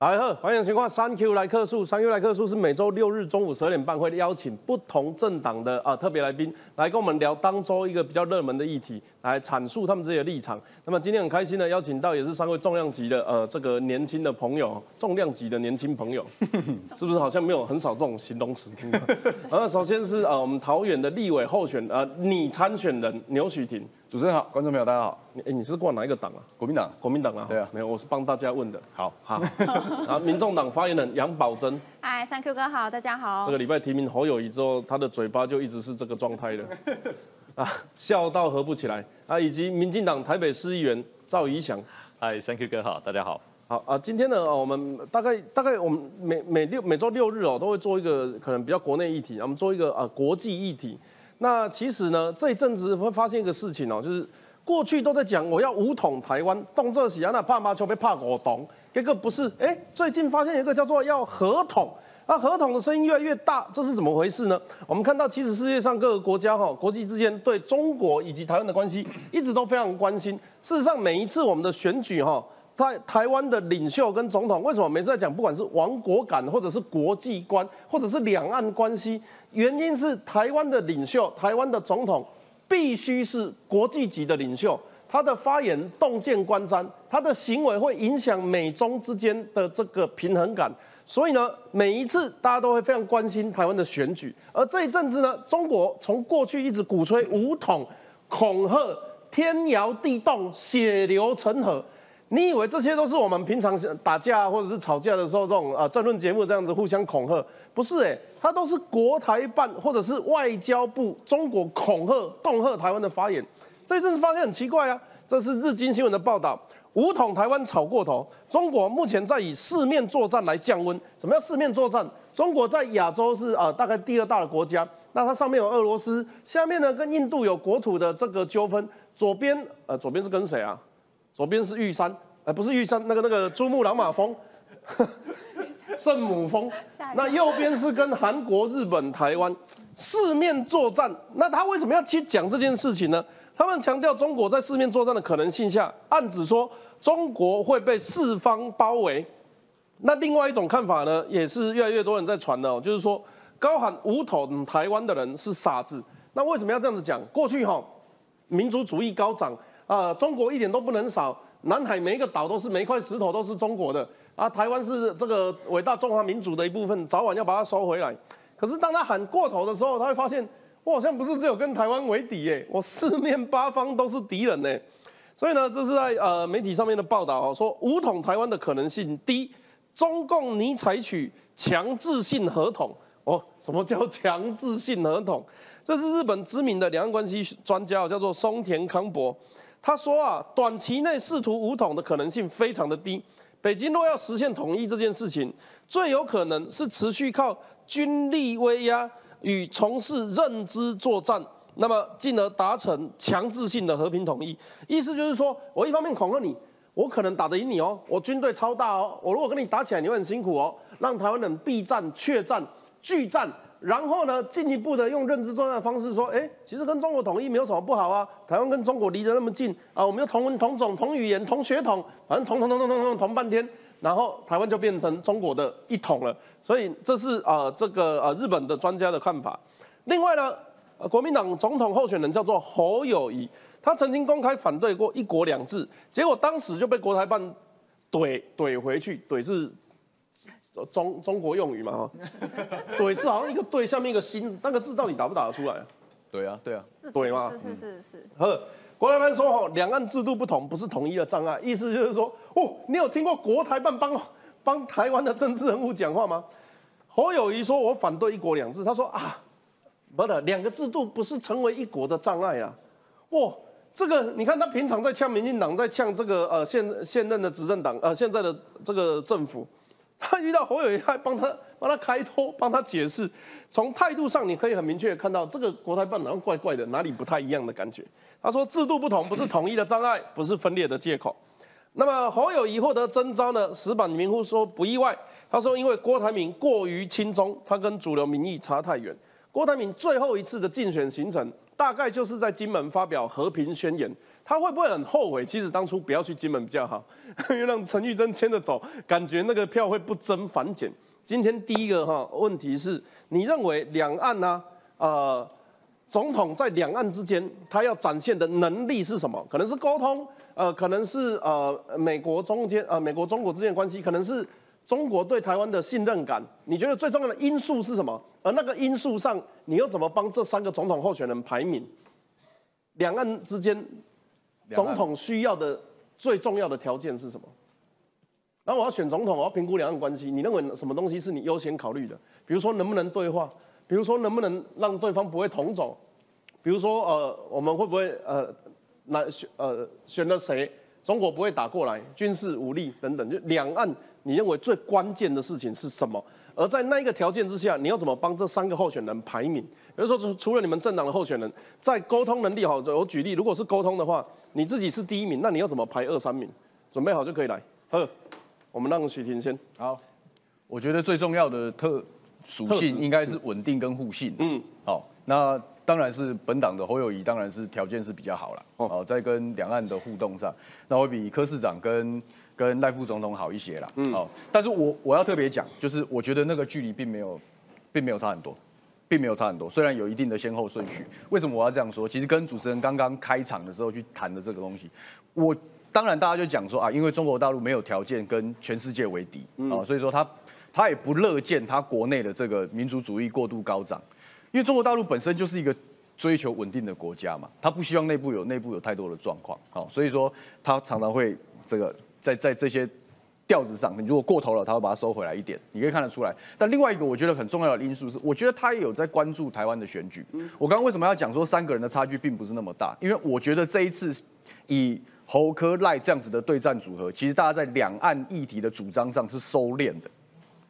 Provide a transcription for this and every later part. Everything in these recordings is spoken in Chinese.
来贺，欢迎情况三 Q 来客数，三 Q 来客数是每周六日中午十二点半会邀请不同政党的啊特别来宾来跟我们聊当周一个比较热门的议题，来阐述他们自己的立场。那么今天很开心的邀请到也是三位重量级的呃这个年轻的朋友，重量级的年轻朋友，是不是好像没有很少这种形容词听到？呃，首先是呃我们桃园的立委候选呃拟参选人牛许婷，主持人好，观众朋友大家好。你哎你是挂哪一个党啊？国民党，国民党啊？对啊没有，我是帮大家问的。好，好，然后民众党发言人杨宝珍，嗨，三 Q 哥好，大家好。这个礼拜提名侯友谊之后，他的嘴巴就一直是这个状态的，啊，笑到合不起来啊，以及民进党台北市议员赵怡翔，嗨，Thank you 哥好，大家好。好啊，今天呢，呃我们大概大概我们每每六每周六日哦，都会做一个可能比较国内议题，我们做一个啊国际议题。那其实呢，这一阵子会发现一个事情哦，就是过去都在讲我要武统台湾，动这喜啊，那怕麻球被怕果懂，结果不是，哎，最近发现一个叫做要合统。那合统的声音越来越大，这是怎么回事呢？我们看到，其实世界上各个国家哈，国际之间对中国以及台湾的关系一直都非常关心。事实上，每一次我们的选举哈，在台湾的领袖跟总统，为什么每次在讲，不管是亡国感，或者是国际观，或者是两岸关系，原因是台湾的领袖、台湾的总统必须是国际级的领袖，他的发言洞见观瞻，他的行为会影响美中之间的这个平衡感。所以呢，每一次大家都会非常关心台湾的选举，而这一阵子呢，中国从过去一直鼓吹武统、恐吓、天摇地动、血流成河。你以为这些都是我们平常打架或者是吵架的时候这种呃争论节目这样子互相恐吓？不是哎、它都是国台办或者是外交部中国恐吓、恫吓台湾的发言。这一阵子发现很奇怪啊，这是日经新闻的报道，武统台湾炒过头，中国目前在以四面作战来降温。什么叫四面作战？中国在亚洲是呃大概第二大的国家，那它上面有俄罗斯，下面呢跟印度有国土的这个纠纷，左边呃左边是跟谁啊？左边是玉山，呃不是玉山，那个那个珠穆朗玛峰。圣母峰，那右边是跟韩国、日本、台湾四面作战。那他为什么要去讲这件事情呢？他们强调中国在四面作战的可能性下，暗指说中国会被四方包围。那另外一种看法呢，也是越来越多人在传的哦，就是说高喊武统台湾的人是傻子。那为什么要这样子讲？过去哈、民族主义高涨啊、中国一点都不能少，南海每一个岛都是每一块石头都是中国的啊，台湾是这个伟大中华民族的一部分，早晚要把它收回来。可是当他喊过头的时候，他会发现，我好像不是只有跟台湾为敌耶，我四面八方都是敌人呢。所以呢，这是在呃媒体上面的报道哦，说武统台湾的可能性低，中共拟采取强制性合同哦。什么叫强制性合同？这是日本知名的两岸关系专家，叫做松田康博。他说啊，短期内试图武统的可能性非常的低。北京若要实现统一这件事情，最有可能是持续靠军力威压与从事认知作战，那么进而达成强制性的和平统一。意思就是说，我一方面恐吓你，我可能打得赢你哦，我军队超大哦，我如果跟你打起来，你会很辛苦哦，让台湾人避战、怯战、拒战。然后呢，进一步的用认知作战的方式说，哎，其实跟中国统一没有什么不好啊。台湾跟中国离得那么近啊，我们又同文同种同语言同血统，反正同同同同同同同半天，然后台湾就变成中国的一统了。所以这是啊、这个呃日本的专家的看法。另外呢，呃国民党总统候选人叫做侯友谊，他曾经公开反对过一国两制，结果当时就被国台办怼怼回去，怼是中中国用语嘛哈，怼是好像一个对下面一个心，那个字到底打不打得出来啊？对啊，对啊，对吗是是是是，呵，国台办说吼，两岸制度不同不是统一的障碍，意思就是说，哦，你有听过国台办帮帮台湾的政治人物讲话吗？侯友谊说我反对一国两制，他说啊，不的，两个制度不是成为一国的障碍啊，哇。这个你看，他平常在呛民进党，在呛这个呃现现任的执政党，呃现在的这个政府，他遇到侯友谊，还帮他帮他开脱，帮他解释。从态度上，你可以很明确看到，这个国台办好像怪怪的，哪里不太一样的感觉。他说，制度不同不是统一的障碍，不是分裂的借口。那么侯友谊获得征召呢？石板民夫说不意外。他说，因为郭台铭过于亲中，他跟主流民意差太远。郭台铭最后一次的竞选行程，大概就是在金门发表和平宣言。他会不会很后悔？其实当初不要去金门比较好，因为让陈玉珍牵着走，感觉那个票会不增反减。今天第一个哈问题是，你认为两岸呢？呃，总统在两岸之间，他要展现的能力是什么？可能是沟通，呃，可能是呃美国中间呃美国中国之间的关系，可能是中国对台湾的信任感。你觉得最重要的因素是什么？而那个因素上，你又怎么帮这三个总统候选人排名？两岸之间，总统需要的最重要的条件是什么？然后我要选总统，我要评估两岸关系。你认为什么东西是你优先考虑的？比如说能不能对话？比如说能不能让对方不会同走？比如说呃，我们会不会呃，那选呃选了谁，中国不会打过来，军事武力等等，就两岸你认为最关键的事情是什么？而在那一个条件之下，你要怎么帮这三个候选人排名？比如说除除了你们政党的候选人，在沟通能力好，我举例，如果是沟通的话，你自己是第一名，那你要怎么排二三名？准备好就可以来。呵。我们让许婷先好，我觉得最重要的特属性应该是稳定跟互信。嗯，好，那当然是本党的侯友谊，当然是条件是比较好了。哦，在跟两岸的互动上，那会比柯市长跟跟赖副总统好一些啦。嗯，好，但是我我要特别讲，就是我觉得那个距离并没有，并没有差很多，并没有差很多。虽然有一定的先后顺序，为什么我要这样说？其实跟主持人刚刚开场的时候去谈的这个东西，我。当然，大家就讲说啊，因为中国大陆没有条件跟全世界为敌啊，所以说他他也不乐见他国内的这个民族主义过度高涨，因为中国大陆本身就是一个追求稳定的国家嘛，他不希望内部有内部有太多的状况，好，所以说他常常会这个在在这些。调子上，你如果过头了，他会把它收回来一点，你可以看得出来。但另外一个我觉得很重要的因素是，我觉得他也有在关注台湾的选举。我刚刚为什么要讲说三个人的差距并不是那么大？因为我觉得这一次以侯科赖这样子的对战组合，其实大家在两岸议题的主张上是收敛的，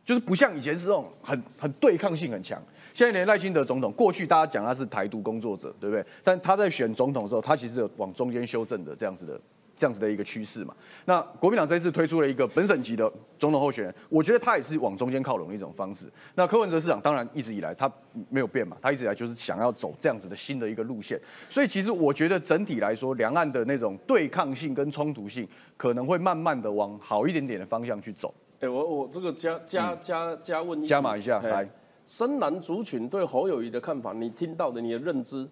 就是不像以前是这种很很对抗性很强。现在连赖清德总统，过去大家讲他是台独工作者，对不对？但他在选总统的时候，他其实有往中间修正的这样子的。这样子的一个趋势嘛，那国民党这一次推出了一个本省级的总统候选人，我觉得他也是往中间靠拢的一种方式。那柯文哲市长当然一直以来他没有变嘛，他一直以来就是想要走这样子的新的一个路线。所以其实我觉得整体来说，两岸的那种对抗性跟冲突性可能会慢慢的往好一点点的方向去走。哎，我我这个加加加加问加码一下来，深蓝族群对侯友谊的看法，你听到的你的认知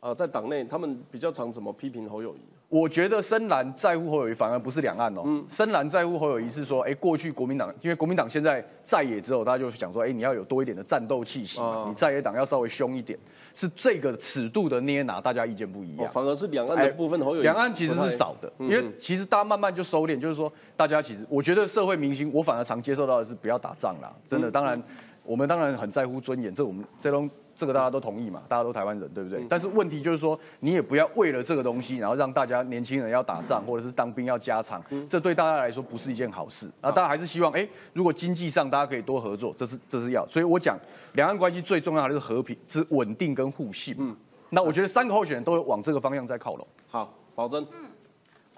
啊，在党内他们比较常怎么批评侯友谊？我觉得深蓝在乎侯友谊，反而不是两岸哦。嗯，深蓝在乎侯友谊是说，哎，过去国民党，因为国民党现在在野之后，大家就想说，哎，你要有多一点的战斗气息，你在野党要稍微凶一点，是这个尺度的捏拿，大家意见不一样。反而是两岸的部分侯友谊，两岸其实是少的，因为其实大家慢慢就收敛，就是说，大家其实我觉得社会明星，我反而常接受到的是不要打仗啦，真的，当然我们当然很在乎尊严，这我们这种。这个大家都同意嘛？大家都台湾人，对不对？但是问题就是说，你也不要为了这个东西，然后让大家年轻人要打仗，或者是当兵要加长，这对大家来说不是一件好事。那大家还是希望，哎，如果经济上大家可以多合作，这是这是要。所以我讲，两岸关系最重要的是和平、是稳定跟互信。嗯，那我觉得三个候选人都往这个方向在靠拢。好，保证。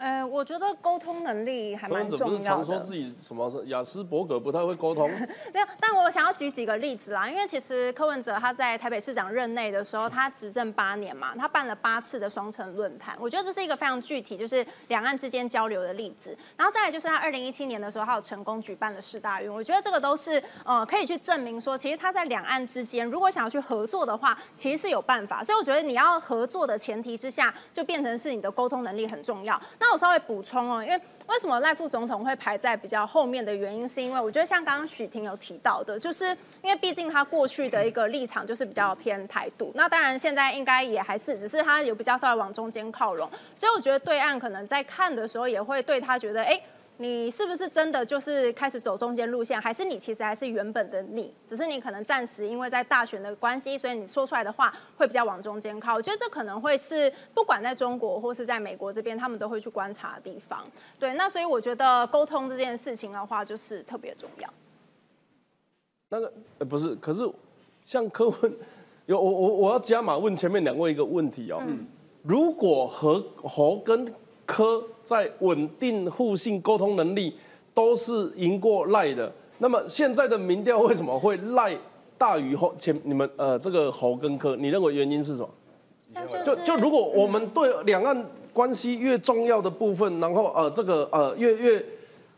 呃，我觉得沟通能力还蛮重要的。常说自己什么是雅斯伯格不太会沟通。没有，但我想要举几个例子啦。因为其实柯文哲他在台北市长任内的时候，他执政八年嘛，他办了八次的双城论坛。我觉得这是一个非常具体，就是两岸之间交流的例子。然后再来就是他二零一七年的时候，他有成功举办了世大运。我觉得这个都是呃可以去证明说，其实他在两岸之间，如果想要去合作的话，其实是有办法。所以我觉得你要合作的前提之下，就变成是你的沟通能力很重要。那我稍微补充哦，因为为什么赖副总统会排在比较后面的原因，是因为我觉得像刚刚许婷有提到的，就是因为毕竟他过去的一个立场就是比较偏台独，那当然现在应该也还是，只是他有比较稍微往中间靠拢，所以我觉得对岸可能在看的时候也会对他觉得，哎。你是不是真的就是开始走中间路线，还是你其实还是原本的你？只是你可能暂时因为在大选的关系，所以你说出来的话会比较往中间靠。我觉得这可能会是不管在中国或是在美国这边，他们都会去观察的地方。对，那所以我觉得沟通这件事情的话，就是特别重要。那个呃不是，可是像柯文 有我我我要加码问前面两位一个问题哦。嗯。如果和侯跟科在稳定、互信、沟通能力都是赢过赖的。那么现在的民调为什么会赖大于后前？你们呃，这个侯跟科，你认为原因是什么？就就如果我们对两岸关系越重要的部分，然后呃这个呃越越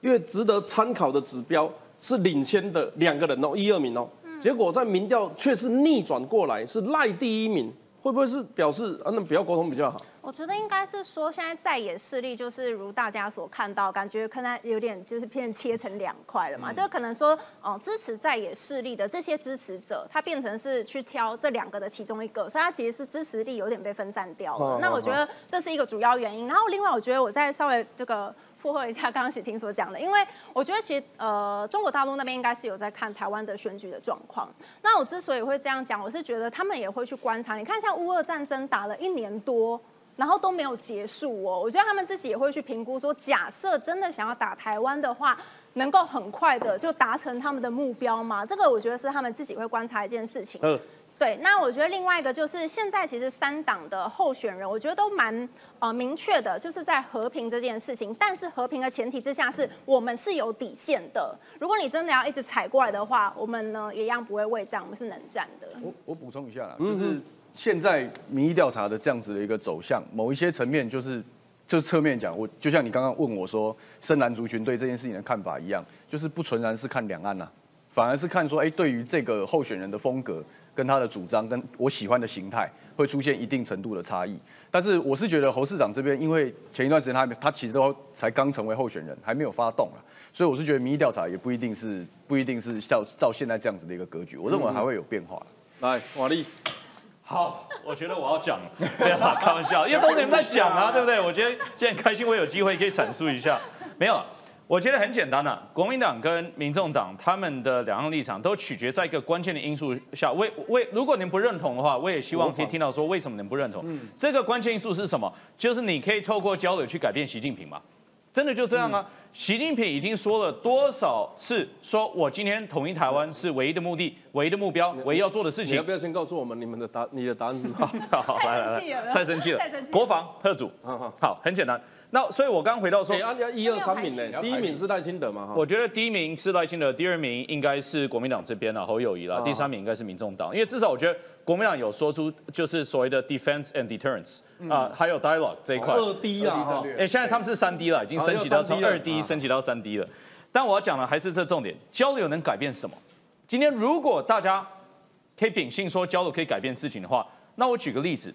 越值得参考的指标是领先的两个人哦，一二名哦，结果在民调却是逆转过来，是赖第一名。会不会是表示啊？那不要沟通比较好。我觉得应该是说，现在在野势力就是如大家所看到，感觉可能有点就是变切成两块了嘛。就可能说，哦，支持在野势力的这些支持者，他变成是去挑这两个的其中一个，所以他其实是支持力有点被分散掉了。那我觉得这是一个主要原因。然后另外，我觉得我再稍微这个。附和一下刚刚许婷所讲的，因为我觉得其实呃中国大陆那边应该是有在看台湾的选举的状况。那我之所以会这样讲，我是觉得他们也会去观察。你看，像乌俄战争打了一年多，然后都没有结束哦。我觉得他们自己也会去评估，说假设真的想要打台湾的话，能够很快的就达成他们的目标吗？这个我觉得是他们自己会观察一件事情。嗯。对，那我觉得另外一个就是现在其实三党的候选人，我觉得都蛮呃明确的，就是在和平这件事情。但是和平的前提之下，是我们是有底线的。如果你真的要一直踩过来的话，我们呢也一样不会畏战，我们是能战的。我我补充一下啦，就是现在民意调查的这样子的一个走向，某一些层面就是就侧面讲，我就像你刚刚问我说，深蓝族群对这件事情的看法一样，就是不纯然是看两岸呐，反而是看说，哎，对于这个候选人的风格。跟他的主张跟我喜欢的形态会出现一定程度的差异，但是我是觉得侯市长这边，因为前一段时间他他其实都才刚成为候选人，还没有发动了，所以我是觉得民意调查也不一定是不一定是照照现在这样子的一个格局，我认为还会有变化。来，瓦力，好，我觉得我要讲，不要开玩笑，因为都是你们在想啊，对不对？我觉得现在开心，我有机会可以阐述一下，没有。我觉得很简单啊，国民党跟民众党他们的两岸立场都取决在一个关键的因素下。为为，如果您不认同的话，我也希望可以听到说为什么您不认同。这个关键因素是什么？就是你可以透过交流去改变习近平嘛？真的就这样啊？习近平已经说了多少次，说我今天统一台湾是唯一的目的、唯一的目标、唯一要做的事情。你要不要先告诉我们你们的答？你的答案是什么？好，来来来，太生气了，太生气了。国防特组，好，很简单。那所以，我刚回到说，要一二三名呢，第一名是赖清德嘛？我觉得第一名是赖清德，第二名应该是国民党这边了，侯友谊了，第三名应该是民众党，因为至少我觉得国民党有说出就是所谓的 defense and deterrence 啊，还有 dialogue 这一块。二 D 啊，哎，现在他们是三 D 了，已经升级到从二 D 升级到三 D 了。但我要讲的还是这重点，交流能改变什么？今天如果大家可以秉性说交流可以改变事情的话，那我举个例子，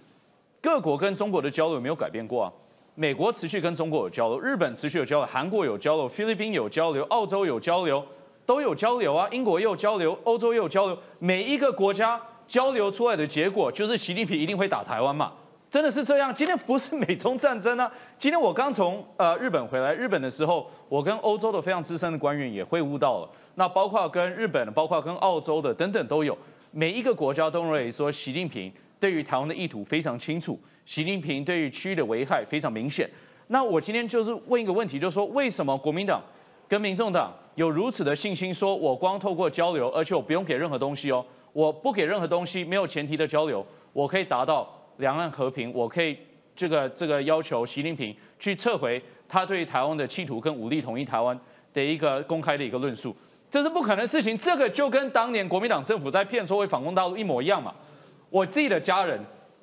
各国跟中国的交流有没有改变过啊？美国持续跟中国有交流，日本持续有交流，韩国有交流，菲律宾有交流，澳洲有交流，都有交流啊。英国也有交流，欧洲也有交流。每一个国家交流出来的结果，就是习近平一定会打台湾嘛？真的是这样？今天不是美中战争啊！今天我刚从呃日本回来，日本的时候，我跟欧洲的非常资深的官员也会晤到了。那包括跟日本，包括跟澳洲的等等都有。每一个国家都认为说，习近平对于台湾的意图非常清楚。习近平对于区域的危害非常明显。那我今天就是问一个问题，就是说为什么国民党跟民众党有如此的信心，说我光透过交流，而且我不用给任何东西哦，我不给任何东西，没有前提的交流，我可以达到两岸和平，我可以这个这个要求习近平去撤回他对台湾的企图跟武力统一台湾的一个公开的一个论述，这是不可能的事情。这个就跟当年国民党政府在骗说会反攻大陆一模一样嘛。我自己的家人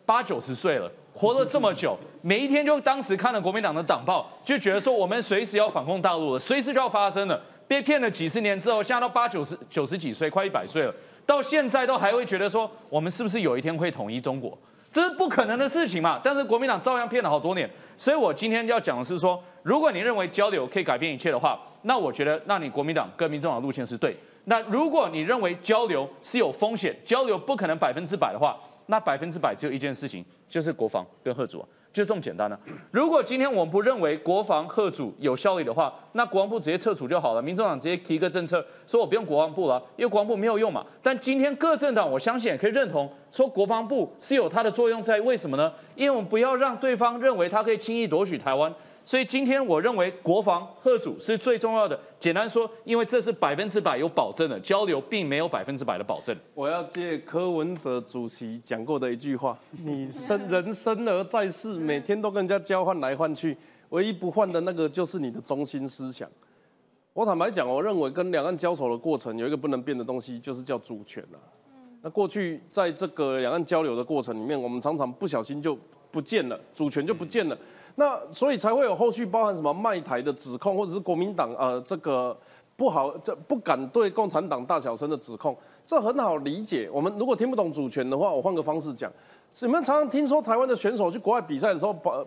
八九十岁了。活了这么久，每一天就当时看了国民党的党报，就觉得说我们随时要反攻大陆了，随时就要发生了。被骗了几十年之后，现在都八九十九十几岁，快一百岁了，到现在都还会觉得说我们是不是有一天会统一中国？这是不可能的事情嘛。但是国民党照样骗了好多年。所以我今天要讲的是说，如果你认为交流可以改变一切的话，那我觉得那你国民党跟民众党路线是对。那如果你认为交流是有风险，交流不可能百分之百的话，那百分之百只有一件事情。就是国防跟贺主啊，就这么简单了。如果今天我们不认为国防贺主有效力的话，那国防部直接撤除就好了。民众党直接提一个政策，说我不用国防部了，因为国防部没有用嘛。但今天各政党，我相信也可以认同，说国防部是有它的作用在。为什么呢？因为我们不要让对方认为他可以轻易夺取台湾。所以今天我认为国防贺主是最重要的。简单说，因为这是百分之百有保证的交流，并没有百分之百的保证。我要借柯文哲主席讲过的一句话：你生人生而在世，每天都跟人家交换来换去，唯一不换的那个就是你的中心思想。我坦白讲，我认为跟两岸交手的过程有一个不能变的东西，就是叫主权啊。那过去在这个两岸交流的过程里面，我们常常不小心就不见了，主权就不见了。那所以才会有后续包含什么卖台的指控，或者是国民党呃这个不好这不敢对共产党大小声的指控，这很好理解。我们如果听不懂主权的话，我换个方式讲，你们常常听说台湾的选手去国外比赛的时候，把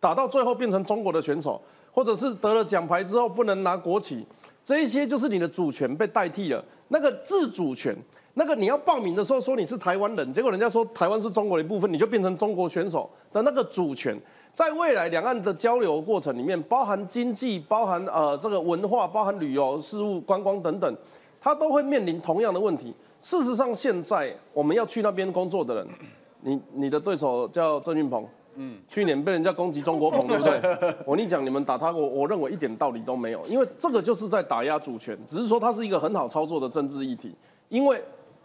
打到最后变成中国的选手，或者是得了奖牌之后不能拿国旗，这一些就是你的主权被代替了，那个自主权。那个你要报名的时候说你是台湾人，结果人家说台湾是中国的一部分，你就变成中国选手的那个主权。在未来两岸的交流过程里面，包含经济、包含呃这个文化、包含旅游事务、观光等等，它都会面临同样的问题。事实上，现在我们要去那边工作的人，你你的对手叫郑运鹏，嗯，去年被人家攻击中国鹏，对不对？我跟你讲，你们打他，我我认为一点道理都没有，因为这个就是在打压主权，只是说它是一个很好操作的政治议题，因为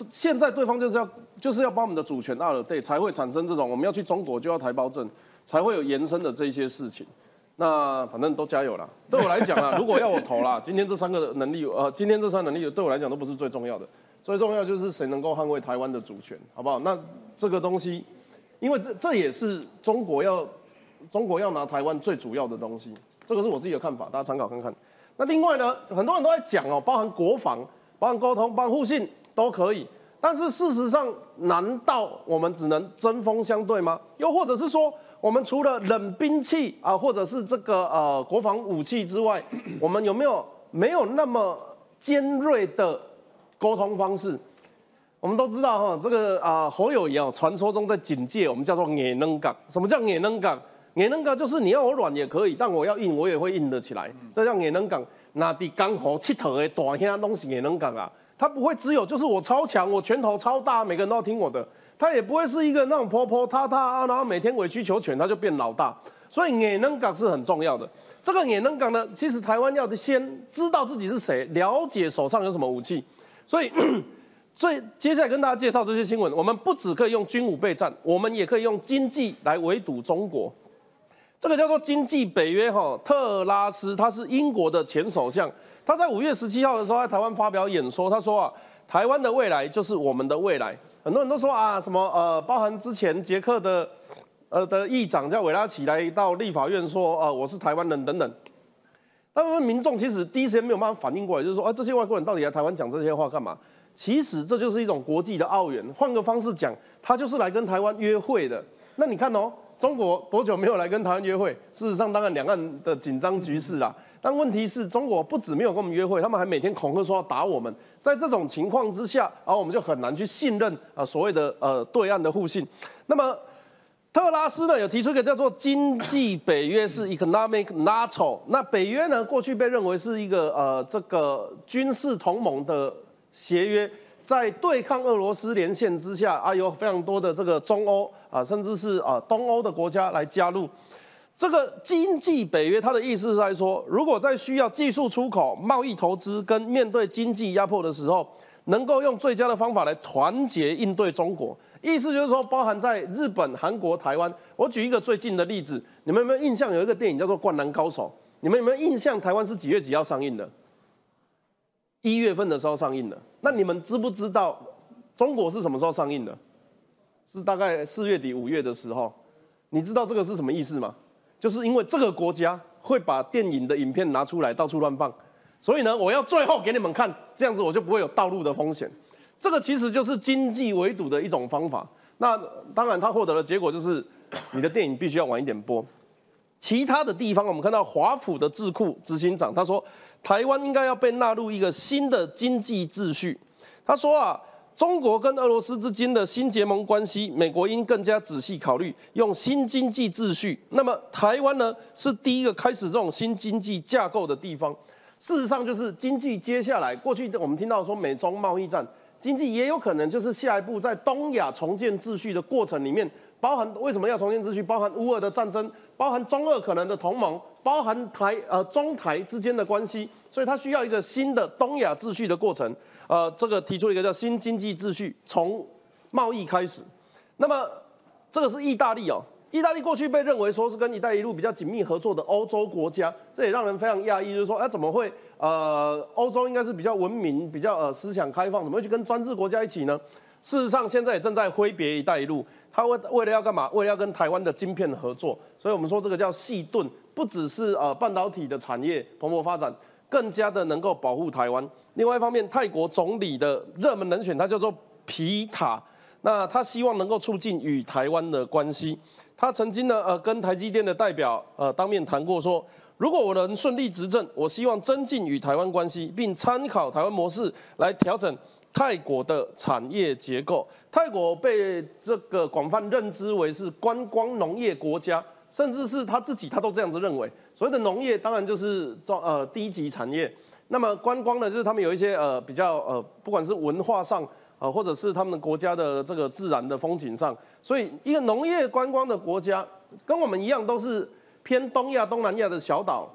现在对方就是要就是要把我们的主权二了，对，才会产生这种我们要去中国就要台胞证。才会有延伸的这些事情，那反正都加油了。对我来讲啊，如果要我投啦，今天这三个能力，呃，今天这三能力对我来讲都不是最重要的，最重要就是谁能够捍卫台湾的主权，好不好？那这个东西，因为这这也是中国要中国要拿台湾最主要的东西，这个是我自己的看法，大家参考看看。那另外呢，很多人都在讲哦，包含国防、包含沟通、包含互信都可以，但是事实上，难道我们只能针锋相对吗？又或者是说？我们除了冷兵器啊，或者是这个呃国防武器之外，我们有没有没有那么尖锐的沟通方式？我们都知道哈，这个啊侯友谊哦，传说中在警戒我们叫做野能港。什么叫野能港？野能港就是你要我软也可以，但我要硬我也会硬得起来。这叫野能港。那比江湖七头的大兄东西野能港啊，他不会只有就是我超强，我拳头超大，每个人都要听我的。他也不会是一个那种婆婆塌塌啊，然后每天委曲求全，他就变老大。所以也能港是很重要的。这个也能港呢，其实台湾要先知道自己是谁，了解手上有什么武器。所以，最接下来跟大家介绍这些新闻，我们不只可以用军武备战，我们也可以用经济来围堵中国。这个叫做经济北约哈，特拉斯他是英国的前首相，他在五月十七号的时候在台湾发表演说，他说啊，台湾的未来就是我们的未来。很多人都说啊，什么呃，包含之前捷克的呃的议长叫韦拉奇来到立法院说，呃，我是台湾人等等。大部分民众其实第一时间没有办法反应过来，就是说，啊，这些外国人到底来台湾讲这些话干嘛？其实这就是一种国际的奥援。换个方式讲，他就是来跟台湾约会的。那你看哦，中国多久没有来跟台湾约会？事实上，当然两岸的紧张局势啊。但问题是中国不止没有跟我们约会，他们还每天恐吓说要打我们。在这种情况之下，然后我们就很难去信任啊所谓的呃对岸的互信。那么特拉斯呢有提出一个叫做经济北约，是 economic NATO。那北约呢过去被认为是一个呃这个军事同盟的协约，在对抗俄罗斯连线之下啊有非常多的这个中欧啊甚至是啊东欧的国家来加入。这个经济北约，它的意思是在说，如果在需要技术出口、贸易投资跟面对经济压迫的时候，能够用最佳的方法来团结应对中国。意思就是说，包含在日本、韩国、台湾。我举一个最近的例子，你们有没有印象？有一个电影叫做《灌篮高手》，你们有没有印象？台湾是几月几号上映的？一月份的时候上映的。那你们知不知道中国是什么时候上映的？是大概四月底、五月的时候。你知道这个是什么意思吗？就是因为这个国家会把电影的影片拿出来到处乱放，所以呢，我要最后给你们看，这样子我就不会有道路的风险。这个其实就是经济围堵的一种方法。那当然，他获得的结果就是你的电影必须要晚一点播。其他的地方，我们看到华府的智库执行长他说，台湾应该要被纳入一个新的经济秩序。他说啊。中国跟俄罗斯之间的新结盟关系，美国应更加仔细考虑用新经济秩序。那么台湾呢，是第一个开始这种新经济架构的地方。事实上，就是经济接下来过去我们听到说美中贸易战，经济也有可能就是下一步在东亚重建秩序的过程里面，包含为什么要重建秩序，包含乌俄的战争，包含中俄可能的同盟，包含台呃中台之间的关系，所以它需要一个新的东亚秩序的过程。呃，这个提出一个叫新经济秩序，从贸易开始。那么这个是意大利哦，意大利过去被认为说是跟“一带一路”比较紧密合作的欧洲国家，这也让人非常讶异，就是说，哎，怎么会？呃，欧洲应该是比较文明、比较呃思想开放，怎么会去跟专制国家一起呢？事实上，现在也正在挥别“一带一路”，他为为了要干嘛？为了要跟台湾的晶片合作，所以我们说这个叫细盾，不只是呃半导体的产业蓬勃发展，更加的能够保护台湾。另外一方面，泰国总理的热门人选，他叫做皮塔。那他希望能够促进与台湾的关系。他曾经呢，呃，跟台积电的代表呃当面谈过，说如果我能顺利执政，我希望增进与台湾关系，并参考台湾模式来调整泰国的产业结构。泰国被这个广泛认知为是观光农业国家，甚至是他自己他都这样子认为。所谓的农业当然就是中呃低级产业，那么观光呢，就是他们有一些呃比较呃不管是文化上。啊，或者是他们国家的这个自然的风景上，所以一个农业观光的国家，跟我们一样都是偏东亚、东南亚的小岛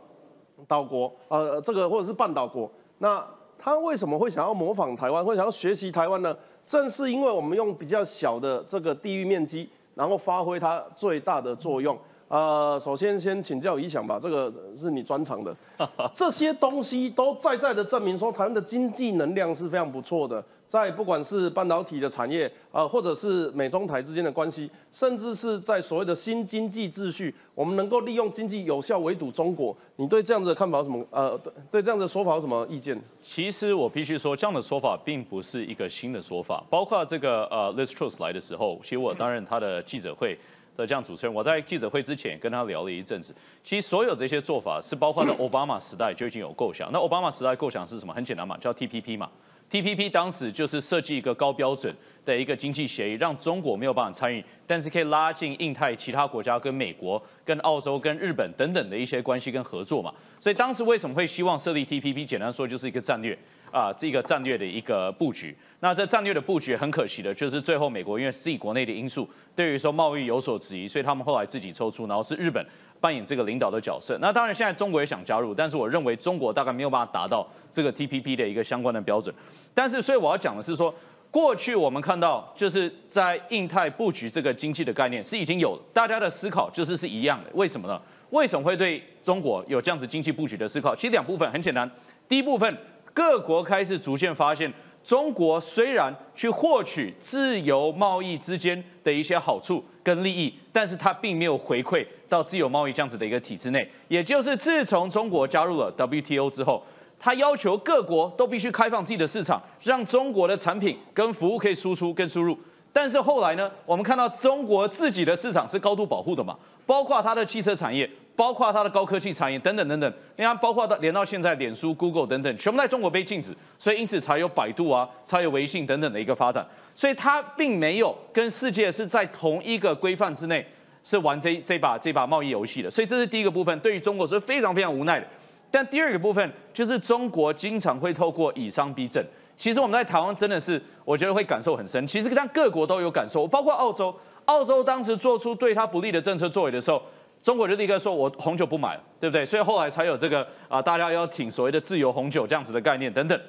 岛国，呃，这个或者是半岛国，那他为什么会想要模仿台湾，会想要学习台湾呢？正是因为我们用比较小的这个地域面积，然后发挥它最大的作用。呃，首先先请教一想吧，这个是你专长的，这些东西都在在的证明说，台湾的经济能量是非常不错的。在不管是半导体的产业，呃，或者是美中台之间的关系，甚至是在所谓的新经济秩序，我们能够利用经济有效围堵中国。你对这样子的看法有什么？呃，对对这样的说法有什么意见？其实我必须说，这样的说法并不是一个新的说法。包括这个呃，Liz Truss 来的时候，其实我担任他的记者会的这样主持人。我在记者会之前跟他聊了一阵子。其实所有这些做法是包括在 奥巴马时代就已经有构想。那奥巴马时代构想是什么？很简单嘛，叫 TPP 嘛。TPP 当时就是设计一个高标准的一个经济协议，让中国没有办法参与，但是可以拉近印太其他国家跟美国、跟澳洲、跟日本等等的一些关系跟合作嘛。所以当时为什么会希望设立 TPP？简单说就是一个战略啊，这个战略的一个布局。那这战略的布局很可惜的，就是最后美国因为自己国内的因素，对于说贸易有所质疑，所以他们后来自己抽出，然后是日本。扮演这个领导的角色，那当然现在中国也想加入，但是我认为中国大概没有办法达到这个 TPP 的一个相关的标准。但是，所以我要讲的是说，过去我们看到就是在印太布局这个经济的概念是已经有，大家的思考就是是一样的。为什么呢？为什么会对中国有这样子经济布局的思考？其实两部分很简单，第一部分各国开始逐渐发现。中国虽然去获取自由贸易之间的一些好处跟利益，但是它并没有回馈到自由贸易这样子的一个体制内。也就是自从中国加入了 WTO 之后，它要求各国都必须开放自己的市场，让中国的产品跟服务可以输出跟输入。但是后来呢，我们看到中国自己的市场是高度保护的嘛，包括它的汽车产业。包括它的高科技产业等等等等，你看，包括到连到现在，脸书、Google 等等，全部在中国被禁止，所以因此才有百度啊，才有微信等等的一个发展。所以它并没有跟世界是在同一个规范之内，是玩这这把这把贸易游戏的。所以这是第一个部分，对于中国是非常非常无奈的。但第二个部分就是中国经常会透过以商逼政。其实我们在台湾真的是，我觉得会感受很深。其实但各国都有感受，包括澳洲，澳洲当时做出对他不利的政策作为的时候。中国就立刻说：“我红酒不买了，对不对？”所以后来才有这个啊，大家要挺所谓的自由红酒这样子的概念等等。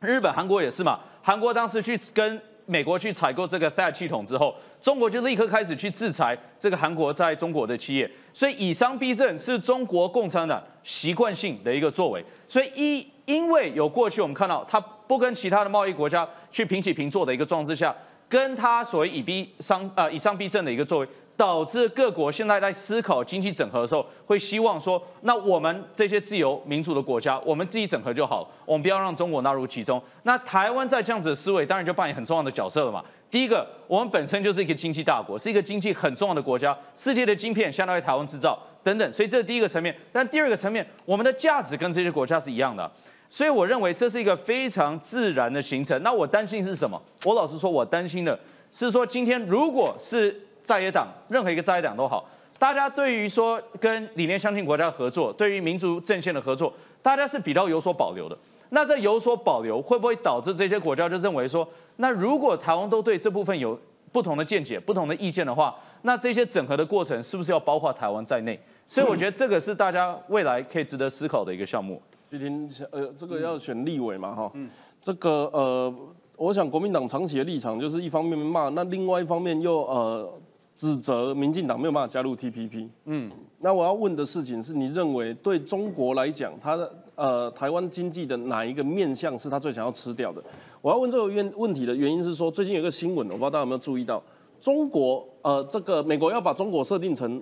日本、韩国也是嘛。韩国当时去跟美国去采购这个 THAAD 系统之后，中国就立刻开始去制裁这个韩国在中国的企业。所以以商逼政是中国共产党习惯性的一个作为。所以一因为有过去我们看到他不跟其他的贸易国家去平起平坐的一个状态下，跟他所谓以逼商啊以商逼政的一个作为。导致各国现在在思考经济整合的时候，会希望说，那我们这些自由民主的国家，我们自己整合就好，我们不要让中国纳入其中。那台湾在这样子的思维，当然就扮演很重要的角色了嘛。第一个，我们本身就是一个经济大国，是一个经济很重要的国家，世界的晶片相当于台湾制造等等，所以这是第一个层面。但第二个层面，我们的价值跟这些国家。是一样的，所以我认为这是一个非常自然的形成。那我担心是什么？我老实说，我担心的是说，今天如果是在野党，任何一个在野党都好，大家对于说跟理念相近国家合作，对于民族阵线的合作，大家是比较有所保留的。那这有所保留，会不会导致这些国家就认为说，那如果台湾都对这部分有不同的见解、不同的意见的话，那这些整合的过程是不是要包括台湾在内？所以我觉得这个是大家未来可以值得思考的一个项目。毕竟，呃，这个要选立委嘛，哈，嗯，这个呃，我想国民党长期的立场就是一方面骂，那另外一方面又呃。指责民进党没有办法加入 TPP。嗯，那我要问的事情是你认为对中国来讲，它的呃台湾经济的哪一个面向是他最想要吃掉的？我要问这个问问题的原因是说，最近有一个新闻，我不知道大家有没有注意到，中国呃这个美国要把中国设定成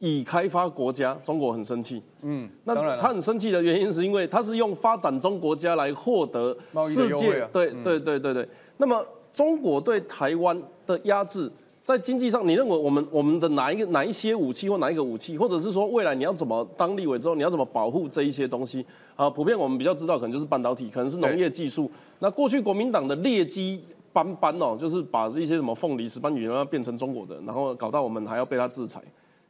已开发国家，中国很生气。嗯，那他很生气的原因是因为他是用发展中国家来获得世界，对对对对对。那么中国对台湾的压制。在经济上，你认为我们我们的哪一个哪一些武器或哪一个武器，或者是说未来你要怎么当立委之后，你要怎么保护这一些东西啊？普遍我们比较知道，可能就是半导体，可能是农业技术。那过去国民党的劣迹斑斑哦，就是把一些什么凤梨、石斑鱼要变成中国的，然后搞到我们还要被他制裁。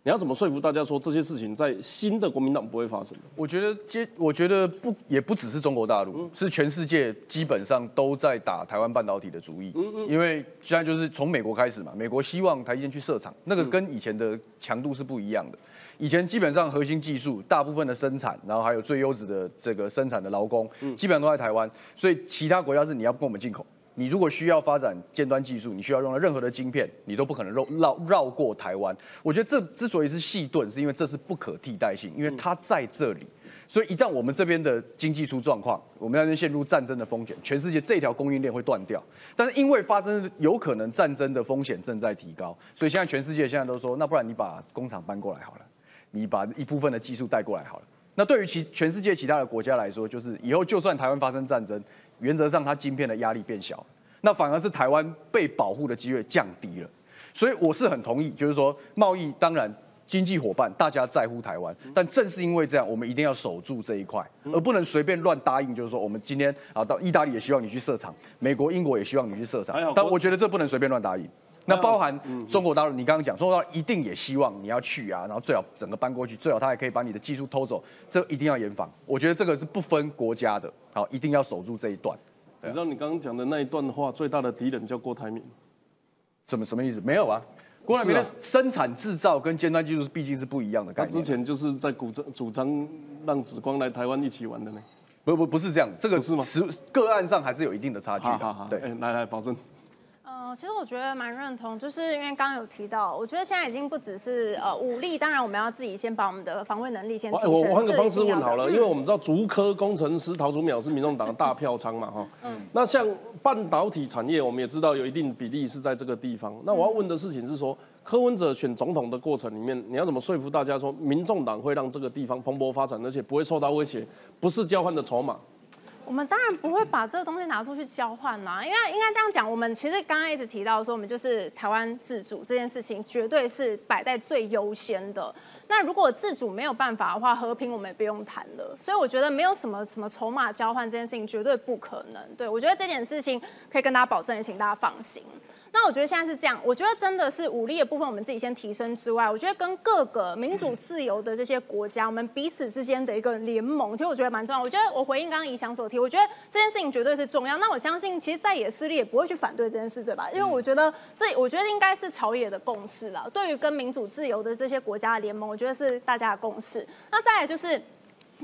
你要怎么说服大家说这些事情在新的国民党不会发生？我觉得接，我觉得不也不只是中国大陆，是全世界基本上都在打台湾半导体的主意。嗯嗯。因为现在就是从美国开始嘛，美国希望台积电去设厂，那个跟以前的强度是不一样的。以前基本上核心技术大部分的生产，然后还有最优质的这个生产的劳工，基本上都在台湾，所以其他国家是你要跟我们进口。你如果需要发展尖端技术，你需要用到任何的晶片，你都不可能绕绕绕过台湾。我觉得这之所以是细盾，是因为这是不可替代性，因为它在这里。所以一旦我们这边的经济出状况，我们那边陷入战争的风险，全世界这条供应链会断掉。但是因为发生有可能战争的风险正在提高，所以现在全世界现在都说，那不然你把工厂搬过来好了，你把一部分的技术带过来好了。那对于其全世界其他的国家来说，就是以后就算台湾发生战争。原则上，它晶片的压力变小，那反而是台湾被保护的机会降低了。所以我是很同意，就是说贸易当然经济伙伴大家在乎台湾，但正是因为这样，我们一定要守住这一块，而不能随便乱答应。就是说，我们今天啊到意大利也希望你去设厂，美国、英国也希望你去设厂，但我觉得这不能随便乱答应。那包含中国大陆，你刚刚讲中国大陆一定也希望你要去啊，然后最好整个搬过去，最好他还可以把你的技术偷走，这一定要严防。我觉得这个是不分国家的，好，一定要守住这一段。你知道你刚刚讲的那一段话，最大的敌人叫郭台铭，什么什么意思？没有啊，郭台铭的生产制造跟尖端技术毕竟是不一样的。他之前就是在主张主张让紫光来台湾一起玩的呢。不不不是这样子，这个是吗？个案上还是有一定的差距的。对，来来保证。其实我觉得蛮认同，就是因为刚刚有提到，我觉得现在已经不只是呃武力，当然我们要自己先把我们的防卫能力先提升。我换个方式问好了，因为我们知道竹科工程师陶祖淼是民众党的大票仓嘛，哈。嗯。那像半导体产业，我们也知道有一定比例是在这个地方。那我要问的事情是说，柯文哲选总统的过程里面，你要怎么说服大家说，民众党会让这个地方蓬勃发展，而且不会受到威胁，不是交换的筹码？我们当然不会把这个东西拿出去交换啦，因为应该这样讲，我们其实刚刚一直提到说，我们就是台湾自主这件事情，绝对是摆在最优先的。那如果自主没有办法的话，和平我们也不用谈了。所以我觉得没有什么什么筹码交换这件事情，绝对不可能。对我觉得这件事情可以跟大家保证，也请大家放心。那我觉得现在是这样，我觉得真的是武力的部分，我们自己先提升之外，我觉得跟各个民主自由的这些国家，我们彼此之间的一个联盟，其实我觉得蛮重要。我觉得我回应刚刚怡翔所提，我觉得这件事情绝对是重要。那我相信，其实在野势力也不会去反对这件事，对吧？因为我觉得这，我觉得应该是朝野的共识了。对于跟民主自由的这些国家的联盟，我觉得是大家的共识。那再来就是。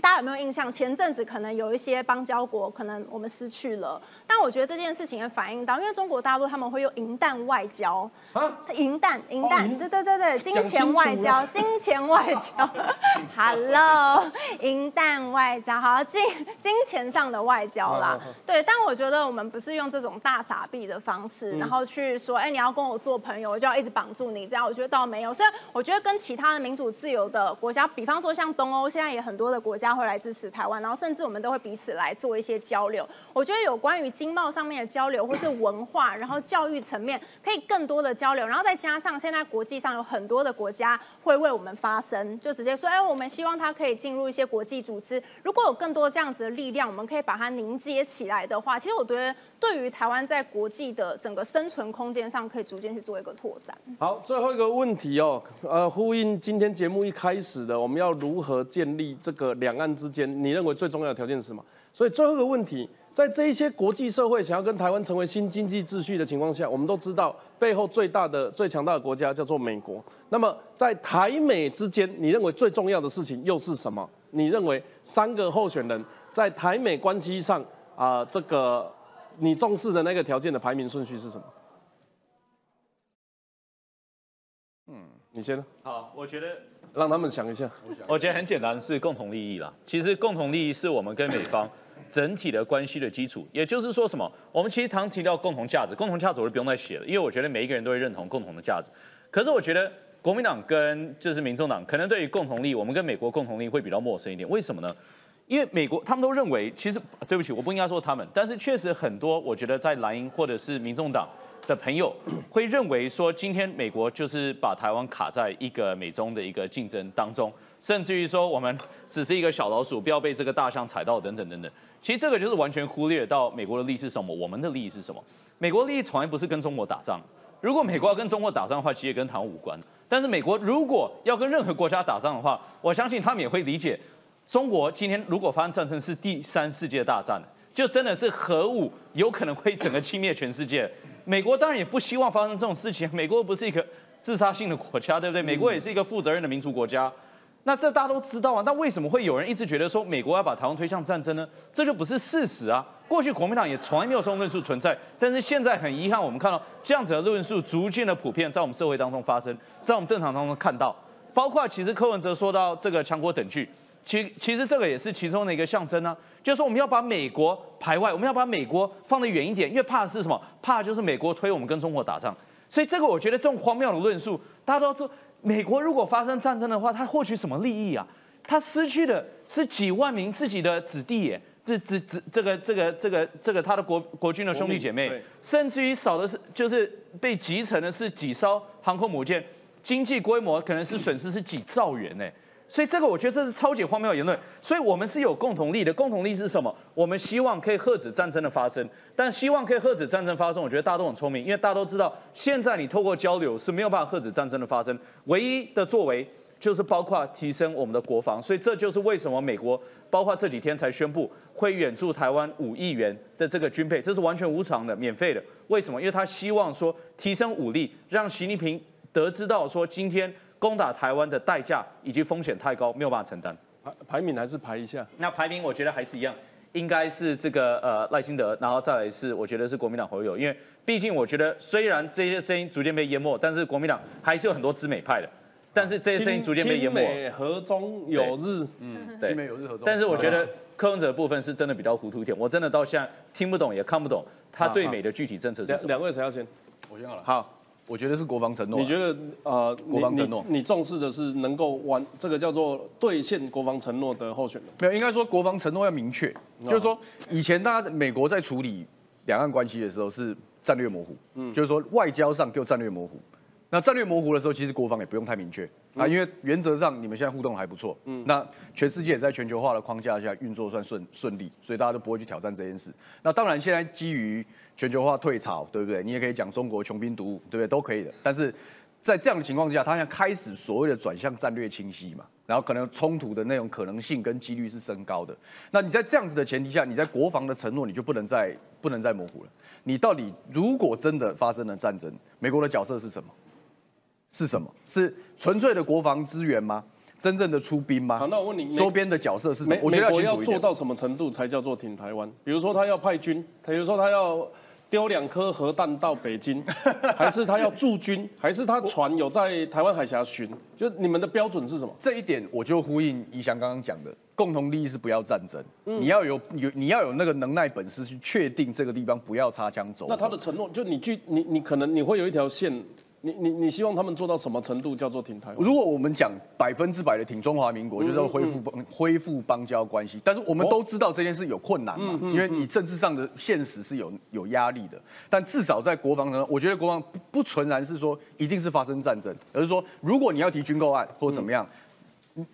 大家有没有印象？前阵子可能有一些邦交国，可能我们失去了。但我觉得这件事情也反映到，因为中国大陆他们会用银弹外交啊，银弹，银弹，对对对对，金钱外交，金钱外交。Hello，银弹外交，好，金金钱上的外交啦。对，但我觉得我们不是用这种大傻逼的方式，然后去说，哎，你要跟我做朋友，我就要一直绑住你，这样我觉得倒没有。所以我觉得跟其他的民主自由的国家，比方说像东欧，现在也很多的国家。家会来支持台湾，然后甚至我们都会彼此来做一些交流。我觉得有关于经贸上面的交流，或是文化，然后教育层面可以更多的交流。然后再加上现在国际上有很多的国家会为我们发声，就直接说：“哎，我们希望他可以进入一些国际组织。”如果有更多这样子的力量，我们可以把它凝结起来的话，其实我觉得对于台湾在国际的整个生存空间上，可以逐渐去做一个拓展。好，最后一个问题哦，呃，呼应今天节目一开始的，我们要如何建立这个两？两岸之间，你认为最重要的条件是什么？所以最后一个问题，在这一些国际社会想要跟台湾成为新经济秩序的情况下，我们都知道背后最大的、最强大的国家叫做美国。那么在台美之间，你认为最重要的事情又是什么？你认为三个候选人在台美关系上啊，这个你重视的那个条件的排名顺序是什么？你先，好，我觉得让他们想一下。我觉得很简单，是共同利益啦。其实共同利益是我们跟美方 整体的关系的基础。也就是说什么？我们其实常提到共同价值，共同价值我就不用再写了，因为我觉得每一个人都会认同共同的价值。可是我觉得国民党跟就是民众党可能对于共同利益，我们跟美国共同利益会比较陌生一点。为什么呢？因为美国他们都认为，其实对不起，我不应该说他们，但是确实很多，我觉得在蓝营或者是民众党。的朋友会认为说，今天美国就是把台湾卡在一个美中的一个竞争当中，甚至于说我们只是一个小老鼠，不要被这个大象踩到等等等等。其实这个就是完全忽略到美国的利益是什么，我们的利益是什么。美国利益从来不是跟中国打仗，如果美国要跟中国打仗的话，其实也跟台湾无关。但是美国如果要跟任何国家打仗的话，我相信他们也会理解，中国今天如果发生战争是第三世界大战，就真的是核武有可能会整个侵灭全世界。美国当然也不希望发生这种事情。美国不是一个自杀性的国家，对不对？美国也是一个负责任的民主国家。那这大家都知道啊。那为什么会有人一直觉得说美国要把台湾推向战争呢？这就不是事实啊。过去国民党也从来没有这种论述存在，但是现在很遗憾，我们看到这样子的论述逐渐的普遍在我们社会当中发生，在我们政场当中看到。包括其实柯文哲说到这个强国等距，其其实这个也是其中的一个象征啊。就是说，我们要把美国排外，我们要把美国放得远一点，因为怕的是什么？怕就是美国推我们跟中国打仗。所以这个我觉得这种荒谬的论述，大家都知道，美国如果发生战争的话，他获取什么利益啊？他失去的是几万名自己的子弟耶，这这这这个这个这个这个他的国国军的兄弟姐妹，甚至于少的是就是被集成的是几艘航空母舰，经济规模可能是损失是几兆元呢。所以这个我觉得这是超级荒谬的言论。所以我们是有共同利的，共同利是什么？我们希望可以遏止战争的发生，但希望可以遏止战争发生，我觉得大家都很聪明，因为大家都知道，现在你透过交流是没有办法遏止战争的发生，唯一的作为就是包括提升我们的国防。所以这就是为什么美国包括这几天才宣布会援助台湾五亿元的这个军备，这是完全无偿的、免费的。为什么？因为他希望说提升武力，让习近平得知到说今天。攻打台湾的代价以及风险太高，没有办法承担。排排名还是排一下？那排名我觉得还是一样，应该是这个呃赖清德，然后再来是我觉得是国民党侯友，因为毕竟我觉得虽然这些声音逐渐被淹没，但是国民党还是有很多知美派的，但是这些声音逐渐被淹没。美和中有日，嗯，对，美有日和中。但是我觉得柯文哲部分是真的比较糊涂一点，我真的到现在听不懂也看不懂他对美的具体政策是什么。两位谁要先？我先好了。好。我觉得是国防承诺。你觉得呃，国防承诺，你重视的是能够完这个叫做兑现国防承诺的候选人？没有，应该说国防承诺要明确，就是说以前大家美国在处理两岸关系的时候是战略模糊，嗯，就是说外交上就战略模糊。那战略模糊的时候，其实国防也不用太明确啊，因为原则上你们现在互动还不错，嗯，那全世界也在全球化的框架下运作算顺顺利，所以大家都不会去挑战这件事。那当然现在基于全球化退潮，对不对？你也可以讲中国穷兵黩武，对不对？都可以的。但是在这样的情况下，他现在开始所谓的转向战略清晰嘛，然后可能冲突的那种可能性跟几率是升高的。那你在这样子的前提下，你在国防的承诺你就不能再不能再模糊了。你到底如果真的发生了战争，美国的角色是什么？是什么？是纯粹的国防资源吗？真正的出兵吗？好，那我问你，周边的角色是什么？我觉得要做到什么程度才叫做挺台湾？比如说他要派军，比如说他要丢两颗核弹到北京，还是他要驻军，还是他船有在台湾海峡巡？就你们的标准是什么？这一点我就呼应宜祥刚刚讲的，共同利益是不要战争。你要有有你要有那个能耐本事去确定这个地方不要擦枪走。那他的承诺，就你具你你可能你会有一条线。你你你希望他们做到什么程度叫做挺台湾？如果我们讲百分之百的挺中华民国，就是要恢复邦恢复邦交关系。但是我们都知道这件事有困难嘛，因为你政治上的现实是有有压力的。但至少在国防上，我觉得国防不不纯然是说一定是发生战争，而是说如果你要提军购案或怎么样，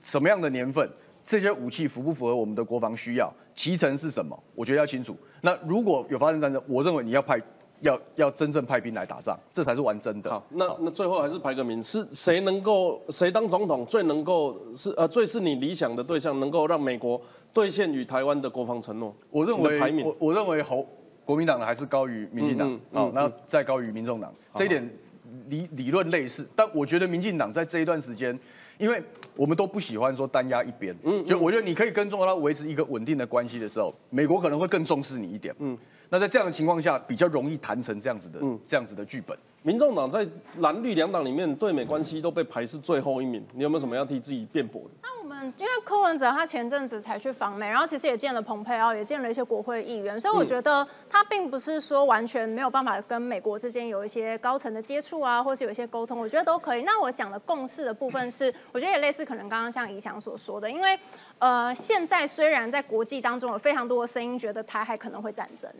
什么样的年份，这些武器符不符合我们的国防需要，其成是什么，我觉得要清楚。那如果有发生战争，我认为你要派。要要真正派兵来打仗，这才是玩真的。好，那那最后还是排个名，是谁能够谁当总统最能够是呃最是你理想的对象，能够让美国兑现与台湾的国防承诺？我认为我我认为侯国民党的还是高于民进党，好，那再高于民众党，这一点理理论类似，但我觉得民进党在这一段时间。因为我们都不喜欢说单压一边，嗯，就我觉得你可以跟中国大陆维持一个稳定的关系的时候，美国可能会更重视你一点，嗯，那在这样的情况下，比较容易谈成这样子的，嗯。这样子的剧本。民众党在蓝绿两党里面对美关系都被排是最后一名，你有没有什么要替自己辩驳的？因为柯文哲他前阵子才去访美，然后其实也见了蓬佩奥，也见了一些国会议员，所以我觉得他并不是说完全没有办法跟美国之间有一些高层的接触啊，或是有一些沟通，我觉得都可以。那我讲的共识的部分是，我觉得也类似可能刚刚像怡翔所说的，因为呃现在虽然在国际当中有非常多的声音觉得台海可能会战争。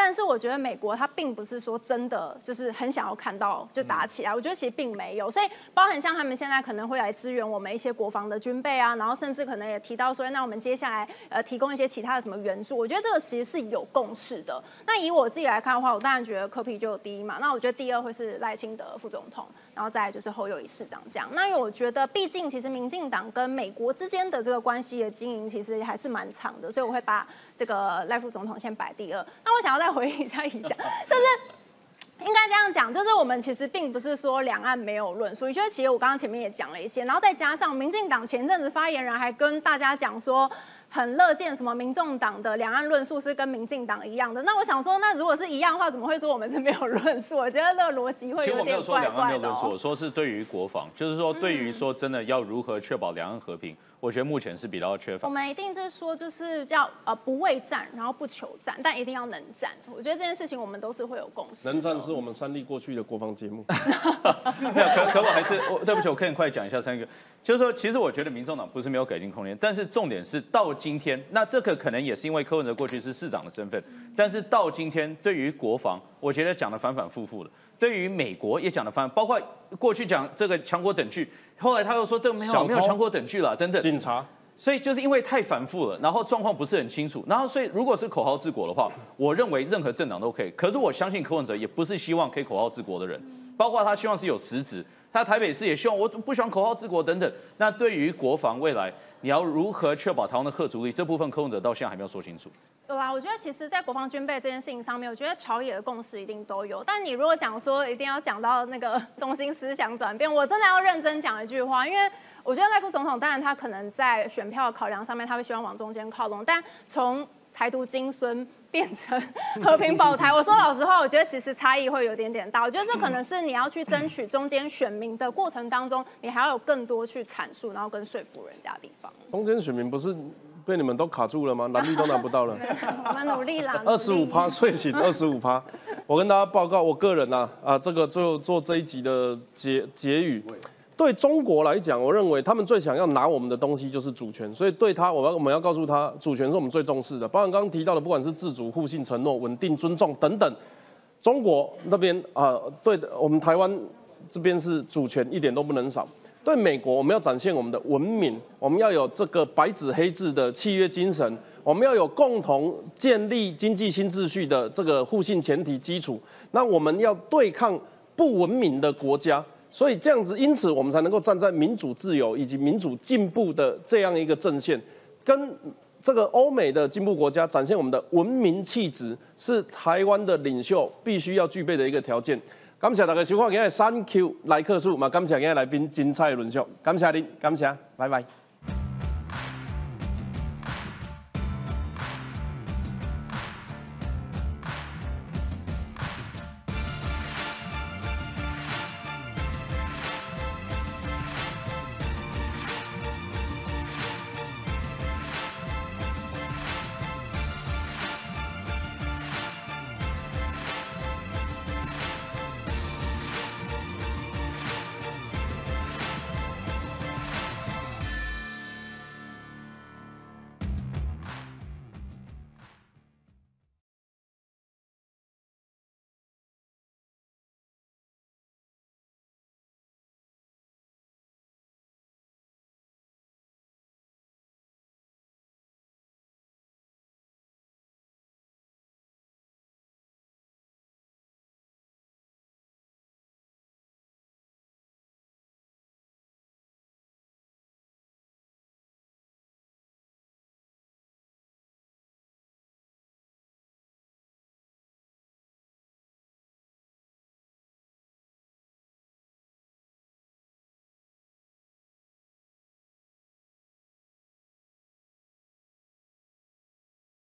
但是我觉得美国它并不是说真的就是很想要看到就打起来，我觉得其实并没有，所以包含像他们现在可能会来支援我们一些国防的军备啊，然后甚至可能也提到说，那我们接下来呃提供一些其他的什么援助，我觉得这个其实是有共识的。那以我自己来看的话，我当然觉得科比就有第一嘛，那我觉得第二会是赖清德副总统，然后再来就是侯友谊市长这样。那因为我觉得毕竟其实民进党跟美国之间的这个关系的经营其实还是蛮长的，所以我会把这个赖副总统先摆第二。那我想要再回应一下一下，就是应该这样讲，就是我们其实并不是说两岸没有论述，因为其实我刚刚前面也讲了一些，然后再加上民进党前阵子发言人还跟大家讲说。很乐见什么民众党的两岸论述是跟民进党一样的，那我想说，那如果是一样的话，怎么会说我们是没有论述？我觉得这个逻辑会有点怪怪的。我说是对于国防，就是说对于说真的要如何确保两岸和平。我觉得目前是比较缺乏。我们一定是说，就是叫呃不畏战，然后不求战，但一定要能战。我觉得这件事情我们都是会有共识。能战是我们三立过去的国防节目。没有，可可我还是我对不起，我可以快讲一下三个。就是说，其实我觉得民众党不是没有改进空间，但是重点是到今天，那这个可能也是因为柯文哲过去是市长的身份，但是到今天对于国防，我觉得讲的反反复复的。对于美国也讲的反，包括过去讲这个强国等距，后来他又说这个没有没有强国等距了等等。警察，所以就是因为太反复了，然后状况不是很清楚，然后所以如果是口号治国的话，我认为任何政党都可以。可是我相信柯文哲也不是希望可以口号治国的人，包括他希望是有实质，他台北市也希望我不喜欢口号治国等等。那对于国防未来，你要如何确保台湾的核主力这部分，柯文哲到现在还没有说清楚。有啊，我觉得其实，在国防军备这件事情上面，我觉得朝野的共识一定都有。但你如果讲说一定要讲到那个中心思想转变，我真的要认真讲一句话，因为我觉得赖副总统当然他可能在选票考量上面，他会希望往中间靠拢。但从台独金孙变成和平保台，我说老实话，我觉得其实差异会有点点大。我觉得这可能是你要去争取中间选民的过程当中，你还要有更多去阐述，然后跟说服人家的地方。中间选民不是。被你们都卡住了吗？蓝绿都拿不到了。我 们努力啦。二十五趴睡醒，二十五趴。我跟大家报告，我个人呐，啊，这个最后做这一集的结结语。对中国来讲，我认为他们最想要拿我们的东西就是主权，所以对他，我要我们要告诉他，主权是我们最重视的。包括刚刚提到的，不管是自主、互信、承诺、稳定、尊重等等，中国那边啊，对我们台湾这边是主权一点都不能少。对美国，我们要展现我们的文明，我们要有这个白纸黑字的契约精神，我们要有共同建立经济新秩序的这个互信前提基础。那我们要对抗不文明的国家，所以这样子，因此我们才能够站在民主自由以及民主进步的这样一个阵线，跟这个欧美的进步国家展现我们的文明气质，是台湾的领袖必须要具备的一个条件。感谢大家收看今日三 Q 来客数嘛，感谢今天来宾精彩论述，感谢您，感谢，拜拜。